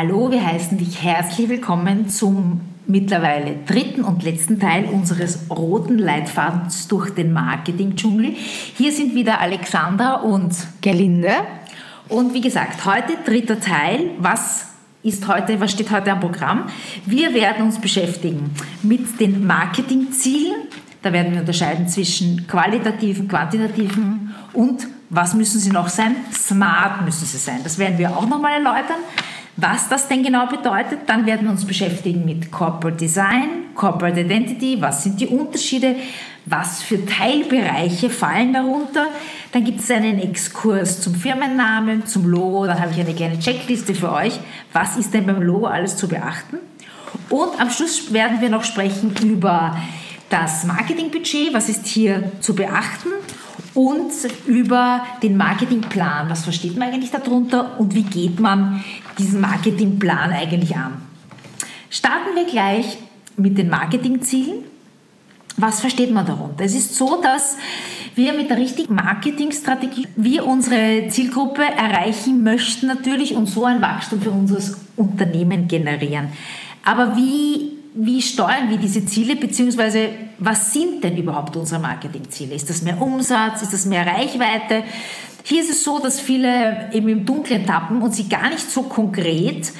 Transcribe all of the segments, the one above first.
Hallo, wir heißen dich herzlich willkommen zum mittlerweile dritten und letzten Teil unseres roten Leitfadens durch den Marketing-Dschungel. Hier sind wieder Alexandra und Gerlinde. Und wie gesagt, heute dritter Teil. Was ist heute, was steht heute am Programm? Wir werden uns beschäftigen mit den Marketingzielen. Da werden wir unterscheiden zwischen qualitativen, quantitativen und was müssen sie noch sein? Smart müssen sie sein. Das werden wir auch nochmal erläutern. Was das denn genau bedeutet, dann werden wir uns beschäftigen mit Corporate Design, Corporate Identity, was sind die Unterschiede, was für Teilbereiche fallen darunter. Dann gibt es einen Exkurs zum Firmennamen, zum Logo, dann habe ich eine kleine Checkliste für euch. Was ist denn beim Logo alles zu beachten? Und am Schluss werden wir noch sprechen über das Marketingbudget, was ist hier zu beachten und über den Marketingplan. Was versteht man eigentlich darunter und wie geht man diesen Marketingplan eigentlich an? Starten wir gleich mit den Marketingzielen. Was versteht man darunter? Es ist so, dass wir mit der richtigen Marketingstrategie wir unsere Zielgruppe erreichen möchten natürlich und so ein Wachstum für unser Unternehmen generieren. Aber wie wie steuern wir diese Ziele, beziehungsweise was sind denn überhaupt unsere Marketingziele? Ist das mehr Umsatz? Ist das mehr Reichweite? Hier ist es so, dass viele eben im Dunkeln tappen und sie gar nicht so konkret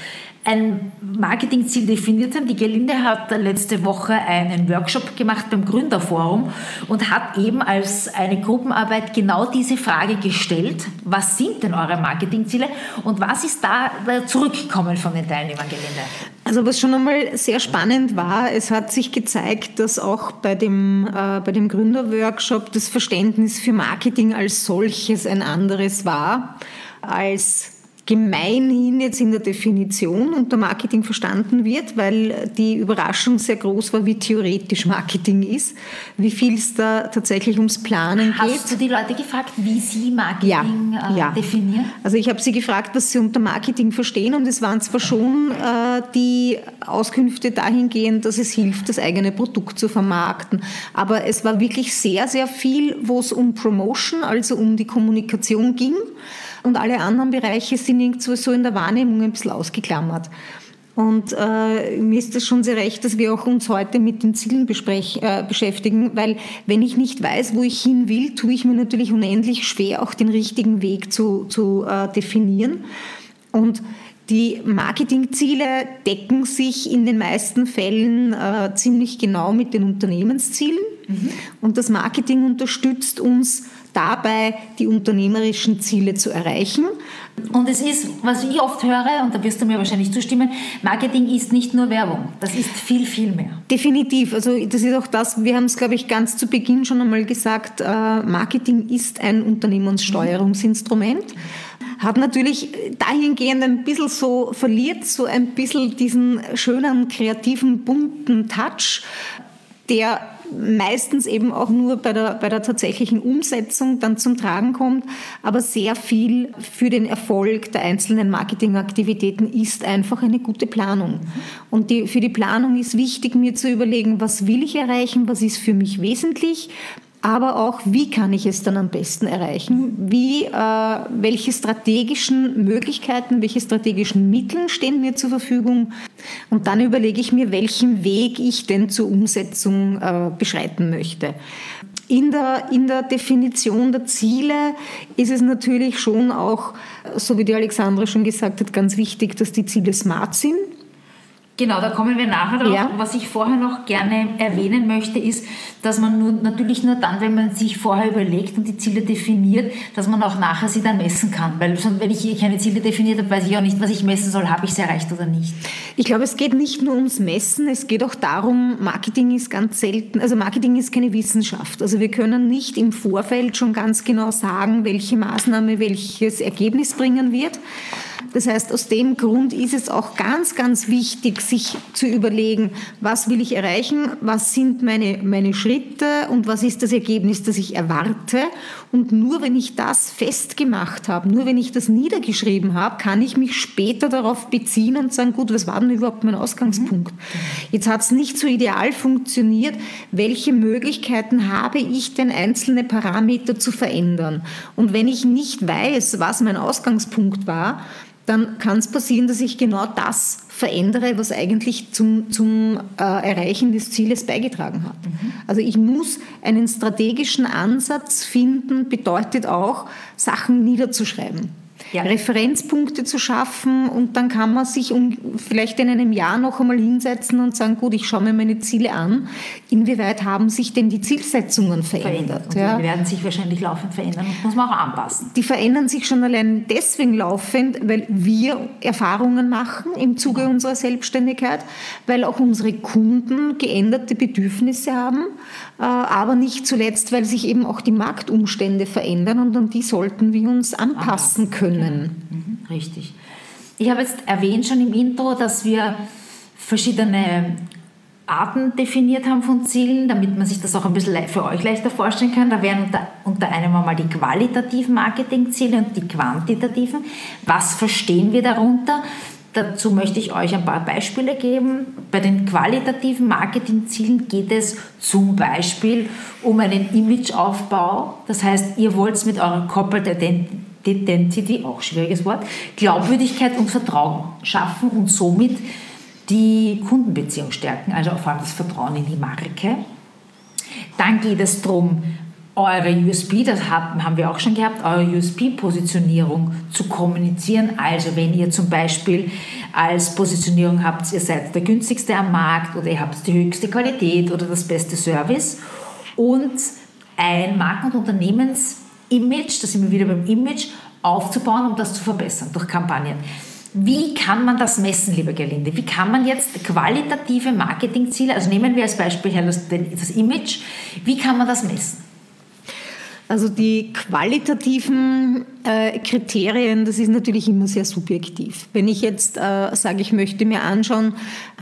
ein Marketingziel definiert haben. Die Gelinde hat letzte Woche einen Workshop gemacht beim Gründerforum und hat eben als eine Gruppenarbeit genau diese Frage gestellt. Was sind denn eure Marketingziele und was ist da zurückgekommen von den Teilnehmern, Gelinde? Also was schon einmal sehr spannend war, es hat sich gezeigt, dass auch bei dem, äh, bei dem Gründerworkshop das Verständnis für Marketing als solches ein anderes war als gemeinhin jetzt in der Definition unter Marketing verstanden wird, weil die Überraschung sehr groß war, wie theoretisch Marketing ist, wie viel es da tatsächlich ums Planen Hast geht. Hast du die Leute gefragt, wie sie Marketing ja, äh, ja. definieren? Also ich habe sie gefragt, was sie unter Marketing verstehen und es waren zwar schon äh, die Auskünfte dahingehend, dass es hilft, das eigene Produkt zu vermarkten, aber es war wirklich sehr, sehr viel, wo es um Promotion, also um die Kommunikation ging und alle anderen Bereiche sind irgendwie so in der Wahrnehmung ein bisschen ausgeklammert. Und äh, mir ist es schon sehr recht, dass wir auch uns heute mit den Zielen äh, beschäftigen, weil wenn ich nicht weiß, wo ich hin will, tue ich mir natürlich unendlich schwer, auch den richtigen Weg zu, zu äh, definieren. Und die Marketingziele decken sich in den meisten Fällen äh, ziemlich genau mit den Unternehmenszielen. Mhm. Und das Marketing unterstützt uns dabei, die unternehmerischen Ziele zu erreichen. Und es ist, was ich oft höre, und da wirst du mir wahrscheinlich zustimmen, Marketing ist nicht nur Werbung, das ist viel, viel mehr. Definitiv. Also das ist auch das, wir haben es, glaube ich, ganz zu Beginn schon einmal gesagt, äh, Marketing ist ein Unternehmenssteuerungsinstrument. Hat natürlich dahingehend ein bisschen so, verliert so ein bisschen diesen schönen, kreativen, bunten Touch, der meistens eben auch nur bei der, bei der tatsächlichen Umsetzung dann zum Tragen kommt. Aber sehr viel für den Erfolg der einzelnen Marketingaktivitäten ist einfach eine gute Planung. Und die, für die Planung ist wichtig, mir zu überlegen, was will ich erreichen, was ist für mich wesentlich, aber auch, wie kann ich es dann am besten erreichen? Wie, äh, welche strategischen Möglichkeiten, welche strategischen Mittel stehen mir zur Verfügung? Und dann überlege ich mir, welchen Weg ich denn zur Umsetzung äh, beschreiten möchte. In der, in der Definition der Ziele ist es natürlich schon auch, so wie die Alexandra schon gesagt hat, ganz wichtig, dass die Ziele smart sind. Genau, da kommen wir nachher drauf. Ja. Was ich vorher noch gerne erwähnen möchte, ist, dass man nur, natürlich nur dann, wenn man sich vorher überlegt und die Ziele definiert, dass man auch nachher sie dann messen kann. Weil wenn ich keine Ziele definiert habe, weiß ich auch nicht, was ich messen soll, habe ich sie erreicht oder nicht. Ich glaube, es geht nicht nur ums Messen, es geht auch darum, Marketing ist ganz selten, also Marketing ist keine Wissenschaft. Also wir können nicht im Vorfeld schon ganz genau sagen, welche Maßnahme welches Ergebnis bringen wird. Das heißt, aus dem Grund ist es auch ganz, ganz wichtig, sich zu überlegen, was will ich erreichen, was sind meine, meine Schritte und was ist das Ergebnis, das ich erwarte. Und nur wenn ich das festgemacht habe, nur wenn ich das niedergeschrieben habe, kann ich mich später darauf beziehen und sagen, gut, was war denn überhaupt mein Ausgangspunkt? Jetzt hat es nicht so ideal funktioniert. Welche Möglichkeiten habe ich denn, einzelne Parameter zu verändern? Und wenn ich nicht weiß, was mein Ausgangspunkt war, dann kann es passieren, dass ich genau das verändere, was eigentlich zum, zum äh, Erreichen des Zieles beigetragen hat. Mhm. Also ich muss einen strategischen Ansatz finden, bedeutet auch, Sachen niederzuschreiben ja. Referenzpunkte zu schaffen und dann kann man sich um, vielleicht in einem Jahr noch einmal hinsetzen und sagen, gut, ich schaue mir meine Ziele an. Inwieweit haben sich denn die Zielsetzungen verändert? verändert. Ja. Die werden sich wahrscheinlich laufend verändern und muss man auch anpassen. Die verändern sich schon allein deswegen laufend, weil wir Erfahrungen machen im Zuge ja. unserer Selbstständigkeit, weil auch unsere Kunden geänderte Bedürfnisse haben, aber nicht zuletzt, weil sich eben auch die Marktumstände verändern und an die sollten wir uns anpassen können können. Mhm, richtig. Ich habe jetzt erwähnt schon im Intro, dass wir verschiedene Arten definiert haben von Zielen, damit man sich das auch ein bisschen für euch leichter vorstellen kann. Da wären unter, unter einem einmal die qualitativen Marketingziele und die quantitativen. Was verstehen wir darunter? Dazu möchte ich euch ein paar Beispiele geben. Bei den qualitativen Marketingzielen geht es zum Beispiel um einen Imageaufbau. Das heißt, ihr wollt mit eurer Corporate Identity auch schwieriges Wort, Glaubwürdigkeit und Vertrauen schaffen und somit die Kundenbeziehung stärken, also vor allem das Vertrauen in die Marke. Dann geht es darum, eure USP, das haben wir auch schon gehabt, eure USP-Positionierung zu kommunizieren. Also wenn ihr zum Beispiel als Positionierung habt, ihr seid der günstigste am Markt oder ihr habt die höchste Qualität oder das beste Service und ein Marken- und Unternehmens Image, da sind wir wieder beim Image, aufzubauen, um das zu verbessern durch Kampagnen. Wie kann man das messen, lieber Gerlinde? Wie kann man jetzt qualitative Marketingziele, also nehmen wir als Beispiel das Image, wie kann man das messen? Also die qualitativen äh, Kriterien, das ist natürlich immer sehr subjektiv. Wenn ich jetzt äh, sage, ich möchte mir anschauen,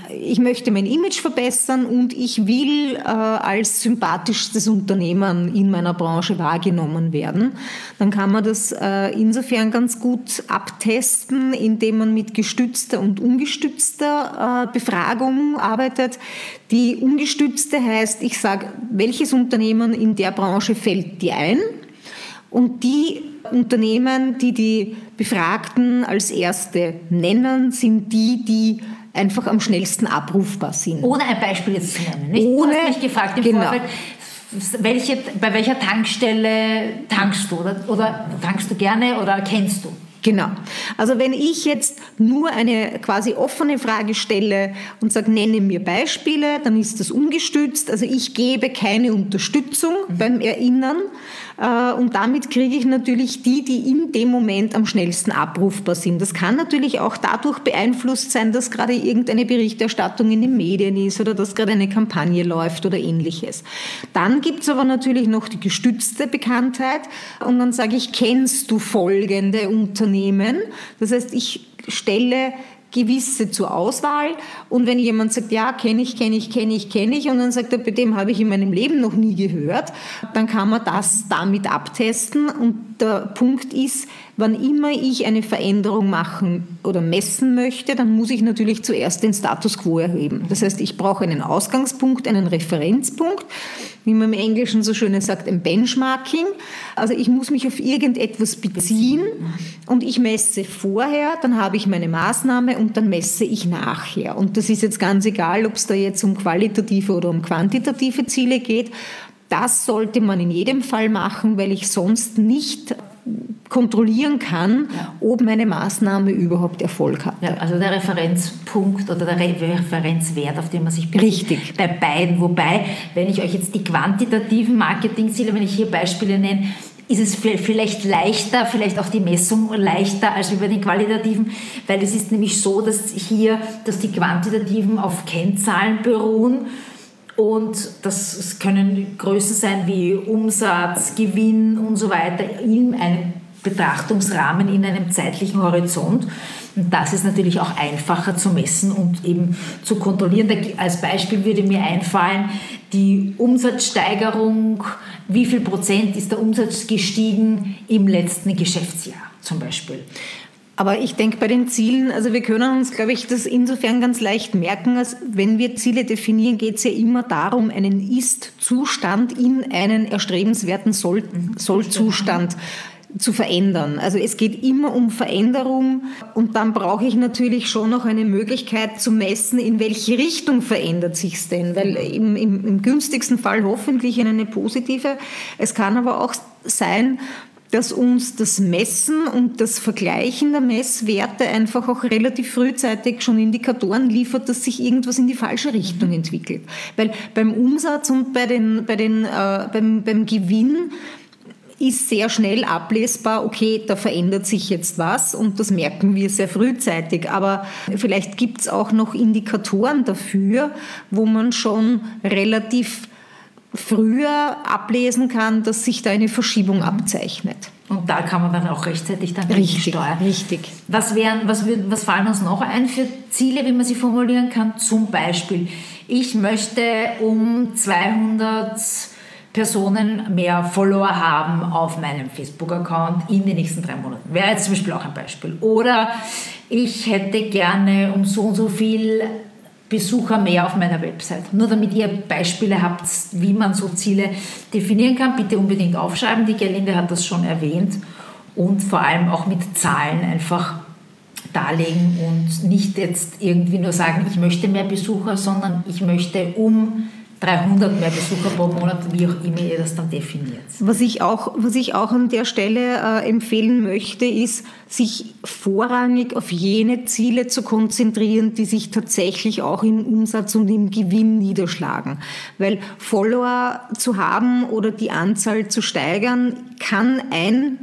ich möchte mein Image verbessern und ich will äh, als sympathischstes Unternehmen in meiner Branche wahrgenommen werden, dann kann man das äh, insofern ganz gut abtesten, indem man mit gestützter und ungestützter äh, Befragung arbeitet. Die ungestützte heißt, ich sage, welches Unternehmen in der Branche fällt dir ein? Und die Unternehmen, die die Befragten als erste nennen, sind die, die einfach am schnellsten abrufbar sind. Ohne ein Beispiel jetzt zu nennen. Nicht? Ohne, du hast mich gefragt im genau. Vorfeld, welche, bei welcher Tankstelle tankst du? Oder, oder tankst du gerne oder kennst du? Genau. Also wenn ich jetzt nur eine quasi offene Frage stelle und sage, nenne mir Beispiele, dann ist das ungestützt. Also ich gebe keine Unterstützung mhm. beim Erinnern, und damit kriege ich natürlich die, die in dem Moment am schnellsten abrufbar sind. Das kann natürlich auch dadurch beeinflusst sein, dass gerade irgendeine Berichterstattung in den Medien ist oder dass gerade eine Kampagne läuft oder ähnliches. Dann gibt es aber natürlich noch die gestützte Bekanntheit und dann sage ich, kennst du folgende Unternehmen? Das heißt, ich stelle gewisse zur Auswahl. Und wenn jemand sagt, ja, kenne ich, kenne ich, kenne ich, kenne ich, und dann sagt er, bei dem habe ich in meinem Leben noch nie gehört, dann kann man das damit abtesten. Und der Punkt ist, wann immer ich eine Veränderung machen oder messen möchte, dann muss ich natürlich zuerst den Status quo erheben. Das heißt, ich brauche einen Ausgangspunkt, einen Referenzpunkt wie man im Englischen so schön sagt, ein Benchmarking. Also ich muss mich auf irgendetwas beziehen und ich messe vorher, dann habe ich meine Maßnahme und dann messe ich nachher. Und das ist jetzt ganz egal, ob es da jetzt um qualitative oder um quantitative Ziele geht. Das sollte man in jedem Fall machen, weil ich sonst nicht kontrollieren kann, ja. ob meine Maßnahme überhaupt Erfolg hat. Ja, also der Referenzpunkt oder der Referenzwert, auf den man sich bezieht. Richtig. Bei beiden. Wobei, wenn ich euch jetzt die quantitativen Marketingziele, wenn ich hier Beispiele nenne, ist es vielleicht leichter, vielleicht auch die Messung leichter als über den qualitativen, weil es ist nämlich so, dass hier, dass die quantitativen auf Kennzahlen beruhen und das können Größen sein wie Umsatz, Gewinn und so weiter in einem Betrachtungsrahmen, in einem zeitlichen Horizont. Und das ist natürlich auch einfacher zu messen und eben zu kontrollieren. Als Beispiel würde mir einfallen, die Umsatzsteigerung, wie viel Prozent ist der Umsatz gestiegen im letzten Geschäftsjahr zum Beispiel. Aber ich denke bei den Zielen, also wir können uns, glaube ich, das insofern ganz leicht merken, als wenn wir Ziele definieren, geht es ja immer darum, einen Ist-Zustand in einen erstrebenswerten Soll-Zustand. Soll zu verändern. Also es geht immer um Veränderung und dann brauche ich natürlich schon noch eine Möglichkeit zu messen, in welche Richtung verändert sich es denn, weil im, im, im günstigsten Fall hoffentlich in eine positive. Es kann aber auch sein, dass uns das Messen und das Vergleichen der Messwerte einfach auch relativ frühzeitig schon Indikatoren liefert, dass sich irgendwas in die falsche Richtung entwickelt. Weil beim Umsatz und bei den, bei den, äh, beim, beim Gewinn ist sehr schnell ablesbar, okay, da verändert sich jetzt was und das merken wir sehr frühzeitig. Aber vielleicht gibt es auch noch Indikatoren dafür, wo man schon relativ früher ablesen kann, dass sich da eine Verschiebung abzeichnet. Und da kann man dann auch rechtzeitig dann richtig steuern. Richtig. Was, wären, was, was fallen uns noch ein für Ziele, wie man sie formulieren kann? Zum Beispiel, ich möchte um 200 Personen mehr Follower haben auf meinem Facebook-Account in den nächsten drei Monaten. Wäre jetzt zum Beispiel auch ein Beispiel. Oder ich hätte gerne um so und so viel Besucher mehr auf meiner Website. Nur damit ihr Beispiele habt, wie man so Ziele definieren kann, bitte unbedingt aufschreiben. Die Gerlinde hat das schon erwähnt. Und vor allem auch mit Zahlen einfach darlegen und nicht jetzt irgendwie nur sagen, ich möchte mehr Besucher, sondern ich möchte um 300 mehr Besucher pro Monat, wie auch immer ihr das dann definiert. Was ich auch, was ich auch an der Stelle äh, empfehlen möchte, ist, sich vorrangig auf jene Ziele zu konzentrieren, die sich tatsächlich auch im Umsatz und im Gewinn niederschlagen. Weil Follower zu haben oder die Anzahl zu steigern, kann ein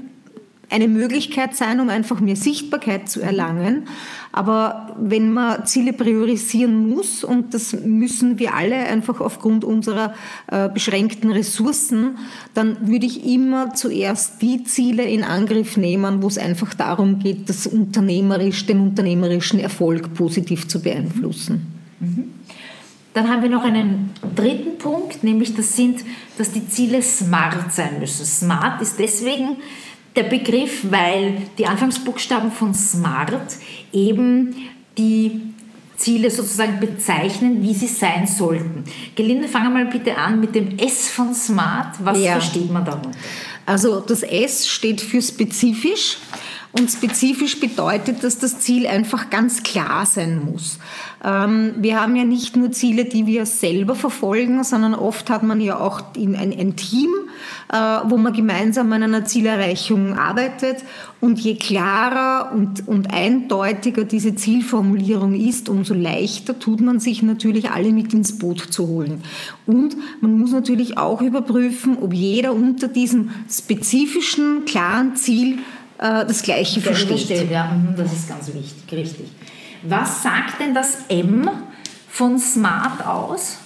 eine Möglichkeit sein, um einfach mehr Sichtbarkeit zu erlangen. Aber wenn man Ziele priorisieren muss, und das müssen wir alle einfach aufgrund unserer äh, beschränkten Ressourcen, dann würde ich immer zuerst die Ziele in Angriff nehmen, wo es einfach darum geht, das unternehmerisch, den unternehmerischen Erfolg positiv zu beeinflussen. Mhm. Dann haben wir noch einen dritten Punkt, nämlich das sind, dass die Ziele smart sein müssen. Smart ist deswegen der Begriff, weil die Anfangsbuchstaben von SMART eben die Ziele sozusagen bezeichnen, wie sie sein sollten. Gelinde, fangen wir mal bitte an mit dem S von SMART. Was ja. versteht man darunter? Also das S steht für spezifisch. Und spezifisch bedeutet, dass das Ziel einfach ganz klar sein muss. Ähm, wir haben ja nicht nur Ziele, die wir selber verfolgen, sondern oft hat man ja auch ein, Team, äh, wo man gemeinsam an einer Zielerreichung arbeitet. Und je klarer und, und eindeutiger diese Zielformulierung ist, umso leichter tut man sich natürlich alle mit ins Boot zu holen. Und man muss natürlich auch überprüfen, ob jeder unter diesem spezifischen, klaren Ziel äh, das Gleiche versteht. versteht. Ja, mhm, das ist ganz wichtig, richtig. Was sagt denn das M von Smart aus?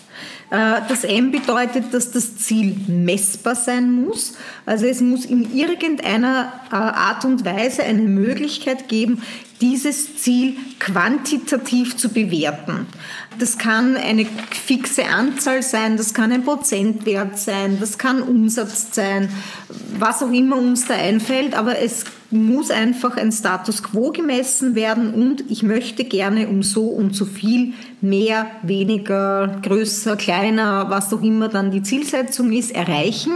Äh, das M bedeutet, dass das Ziel messbar sein muss. Also es muss in irgendeiner äh, Art und Weise eine Möglichkeit geben, dieses Ziel quantitativ zu bewerten. Das kann eine fixe Anzahl sein, das kann ein Prozentwert sein, das kann Umsatz sein, was auch immer uns da einfällt, aber es muss einfach ein Status quo gemessen werden und ich möchte gerne um so und so viel mehr, weniger, größer, kleiner, was auch immer dann die Zielsetzung ist, erreichen.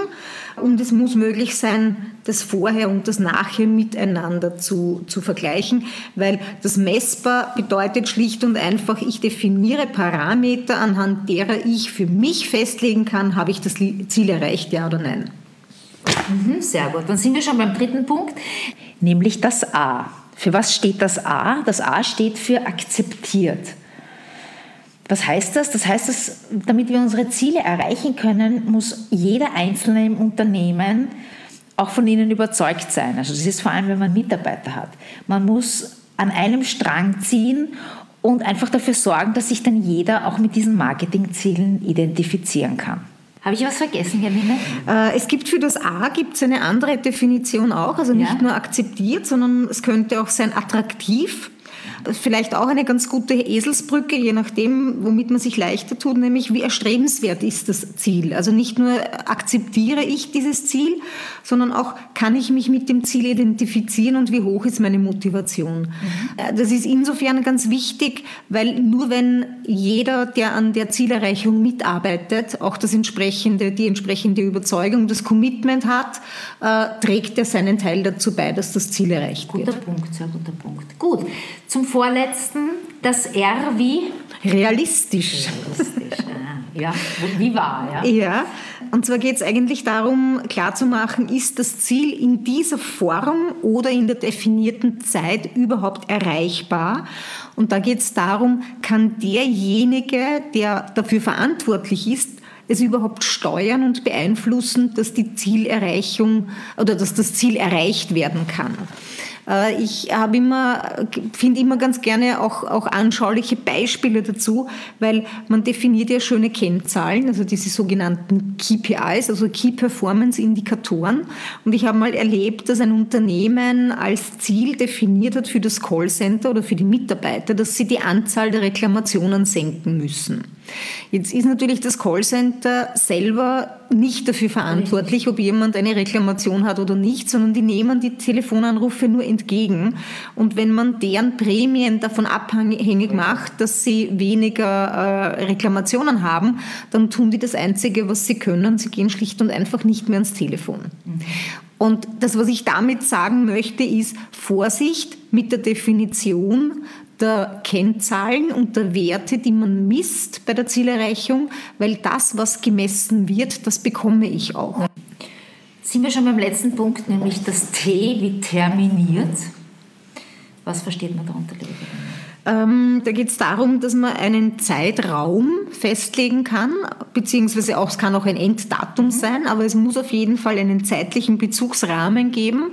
Und es muss möglich sein, das Vorher und das Nachher miteinander zu, zu vergleichen, weil das messbar bedeutet schlicht und einfach, ich definiere Parameter, anhand derer ich für mich festlegen kann, habe ich das Ziel erreicht, ja oder nein. Mhm, sehr gut. Dann sind wir schon beim dritten Punkt, nämlich das A. Für was steht das A? Das A steht für akzeptiert. Was heißt das? Das heißt, dass, damit wir unsere Ziele erreichen können, muss jeder Einzelne im Unternehmen auch von ihnen überzeugt sein. Also das ist vor allem, wenn man Mitarbeiter hat. Man muss an einem Strang ziehen und einfach dafür sorgen, dass sich dann jeder auch mit diesen Marketingzielen identifizieren kann. Habe ich was vergessen, Hermine? Äh, es gibt für das A gibt's eine andere Definition auch, also nicht ja. nur akzeptiert, sondern es könnte auch sein attraktiv. Vielleicht auch eine ganz gute Eselsbrücke, je nachdem, womit man sich leichter tut, nämlich wie erstrebenswert ist das Ziel. Also nicht nur akzeptiere ich dieses Ziel, sondern auch kann ich mich mit dem Ziel identifizieren und wie hoch ist meine Motivation. Mhm. Das ist insofern ganz wichtig, weil nur wenn jeder, der an der Zielerreichung mitarbeitet, auch das entsprechende, die entsprechende Überzeugung, das Commitment hat, äh, trägt er seinen Teil dazu bei, dass das Ziel erreicht guter wird. Guter Punkt, sehr guter Punkt. Gut, zum vorletzten, das R wie? Realistisch. Realistisch, ja. Wie war, ja? Ja, und zwar geht es eigentlich darum, klarzumachen, ist das Ziel in dieser Form oder in der definierten Zeit überhaupt erreichbar? Und da geht es darum, kann derjenige, der dafür verantwortlich ist, es überhaupt steuern und beeinflussen, dass die Zielerreichung oder dass das Ziel erreicht werden kann. Äh, ich habe immer, finde immer ganz gerne auch, auch anschauliche Beispiele dazu, weil man definiert ja schöne Kennzahlen, also diese sogenannten KPIs, also Key Performance Indikatoren. Und ich habe mal erlebt, dass ein Unternehmen als Ziel definiert hat für das Callcenter oder für die Mitarbeiter, dass sie die Anzahl der Reklamationen senken müssen. Jetzt ist natürlich das Callcenter selber nicht dafür verantwortlich, ob jemand eine Reklamation hat oder nicht, sondern die nehmen die Telefonanrufe nur entgegen. Und wenn man deren Prämien davon abhängig macht, dass sie weniger äh, Reklamationen haben, dann tun die das Einzige, was sie können. Sie gehen schlicht und einfach nicht mehr ans Telefon. Und das, was ich damit sagen möchte, ist Vorsicht mit der Definition der Kennzahlen und der Werte, die man misst bei der Zielerreichung, weil das, was gemessen wird, das bekomme ich auch. Sind wir schon beim letzten Punkt, nämlich das T wie terminiert. Was versteht man darunter, liebe ähm, da geht es darum, dass man einen Zeitraum festlegen kann, beziehungsweise auch, es kann auch ein Enddatum mhm. sein, aber es muss auf jeden Fall einen zeitlichen Bezugsrahmen geben,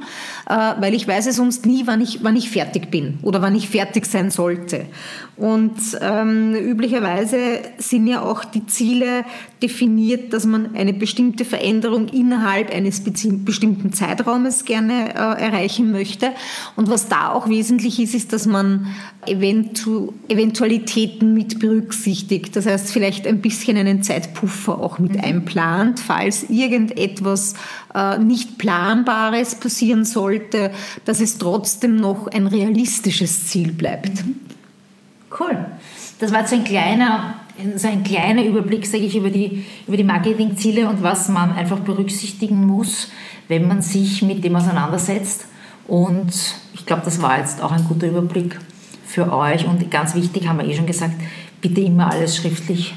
äh, weil ich weiß ja sonst nie, wann ich, wann ich fertig bin oder wann ich fertig sein sollte. Und ähm, üblicherweise sind ja auch die Ziele definiert, dass man eine bestimmte Veränderung innerhalb eines bestimmten Zeitraumes gerne äh, erreichen möchte. Und was da auch wesentlich ist, ist, dass man Eventu Eventualitäten mit berücksichtigt. Das heißt, vielleicht ein bisschen einen Zeitpuffer auch mit mhm. einplant, falls irgendetwas äh, nicht Planbares passieren sollte, dass es trotzdem noch ein realistisches Ziel bleibt. Mhm. Cool. Das war so ein kleiner so ein kleiner Überblick, sage ich, über die, über die Marketingziele und was man einfach berücksichtigen muss, wenn man sich mit dem auseinandersetzt. Und ich glaube, das war jetzt auch ein guter Überblick für euch. Und ganz wichtig, haben wir eh schon gesagt, bitte immer alles schriftlich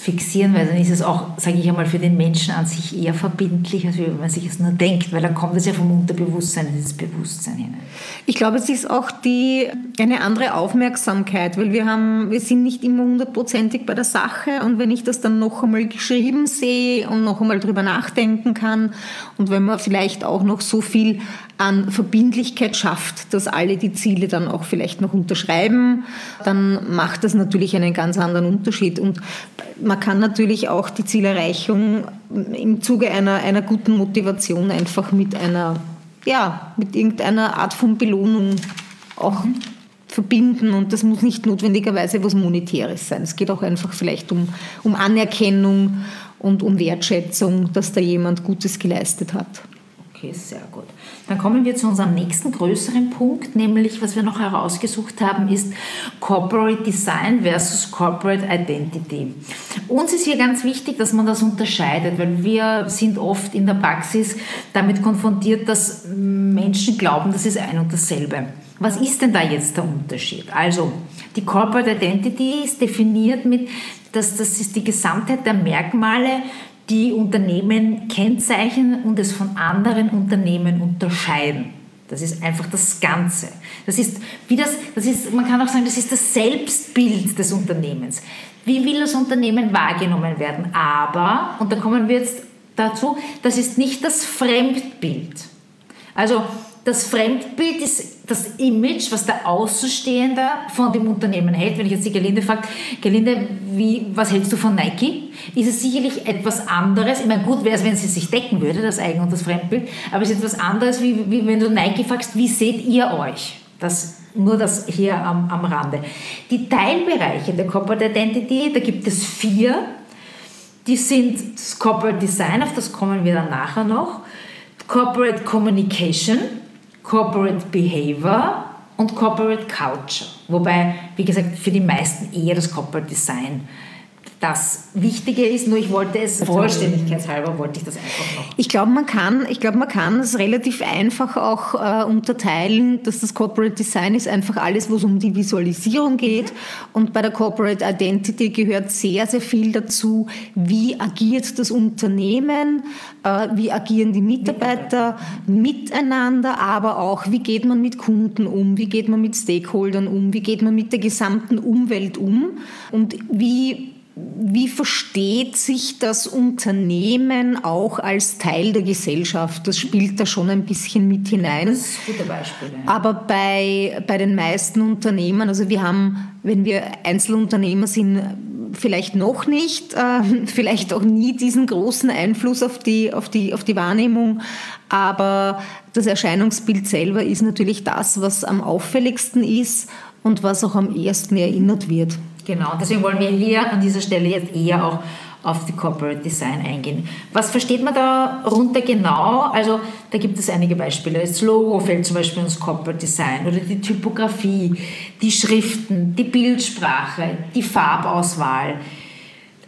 fixieren, weil dann ist es auch, sage ich einmal, für den Menschen an sich eher verbindlich, als wenn man sich es nur denkt, weil dann kommt es ja vom Unterbewusstsein ins Bewusstsein hinein. Ich glaube, es ist auch die, eine andere Aufmerksamkeit, weil wir haben, wir sind nicht immer hundertprozentig bei der Sache und wenn ich das dann noch einmal geschrieben sehe und noch einmal drüber nachdenken kann und wenn man vielleicht auch noch so viel an Verbindlichkeit schafft, dass alle die Ziele dann auch vielleicht noch unterschreiben, dann macht das natürlich einen ganz anderen Unterschied. Und man kann natürlich auch die Zielerreichung im Zuge einer, einer guten Motivation einfach mit einer, ja, mit irgendeiner Art von Belohnung auch verbinden und das muss nicht notwendigerweise was Monetäres sein. Es geht auch einfach vielleicht um, um Anerkennung und um Wertschätzung, dass da jemand Gutes geleistet hat. Okay, sehr gut. Dann kommen wir zu unserem nächsten größeren Punkt, nämlich was wir noch herausgesucht haben, ist Corporate Design versus Corporate Identity. Uns ist hier ganz wichtig, dass man das unterscheidet, weil wir sind oft in der Praxis damit konfrontiert, dass Menschen glauben, das ist ein und dasselbe. Was ist denn da jetzt der Unterschied? Also, die Corporate Identity ist definiert mit, dass das ist die Gesamtheit der Merkmale, die Unternehmen kennzeichnen und es von anderen Unternehmen unterscheiden. Das ist einfach das Ganze. Das ist, wie das, das ist, man kann auch sagen, das ist das Selbstbild des Unternehmens. Wie will das Unternehmen wahrgenommen werden? Aber, und da kommen wir jetzt dazu, das ist nicht das Fremdbild. Also das Fremdbild ist das Image, was der Außenstehende von dem Unternehmen hält. Wenn ich jetzt die Gelinde frage, Gelinde, wie, was hältst du von Nike? Ist es sicherlich etwas anderes. Ich meine, gut wäre es, wenn sie sich decken würde, das Eigen- und das Fremdbild, aber es ist etwas anderes, wie, wie wenn du Nike fragst, wie seht ihr euch? Das, nur das hier am, am Rande. Die Teilbereiche der Corporate Identity, da gibt es vier. Die sind das Corporate Design, auf das kommen wir dann nachher noch. Corporate Communication, Corporate Behavior und Corporate Culture. Wobei, wie gesagt, für die meisten eher das Corporate Design das Wichtige ist, nur ich wollte es vollständigkeitshalber, wollte ich das einfach noch. Ich glaube, man kann, ich glaube, man kann es relativ einfach auch äh, unterteilen, dass das Corporate Design ist einfach alles, wo es um die Visualisierung geht. Und bei der Corporate Identity gehört sehr, sehr viel dazu, wie agiert das Unternehmen, äh, wie agieren die Mitarbeiter miteinander, aber auch, wie geht man mit Kunden um, wie geht man mit Stakeholdern um, wie geht man mit der gesamten Umwelt um. Und wie wie versteht sich das Unternehmen auch als Teil der Gesellschaft? Das spielt da schon ein bisschen mit hinein. Das ist ein guter Beispiel. Ja. Aber bei, bei den meisten Unternehmen, also wir haben, wenn wir Einzelunternehmer sind, vielleicht noch nicht, äh, vielleicht auch nie diesen großen Einfluss auf die, auf, die, auf die Wahrnehmung, aber das Erscheinungsbild selber ist natürlich das, was am auffälligsten ist und was auch am ersten erinnert wird. Genau, deswegen wollen wir hier an dieser Stelle jetzt eher auch auf die Corporate Design eingehen. Was versteht man darunter genau? Also da gibt es einige Beispiele. Das Logo fällt zum Beispiel ins Corporate Design oder die Typografie, die Schriften, die Bildsprache, die Farbauswahl.